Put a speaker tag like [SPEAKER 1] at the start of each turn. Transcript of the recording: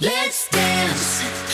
[SPEAKER 1] Let's dance.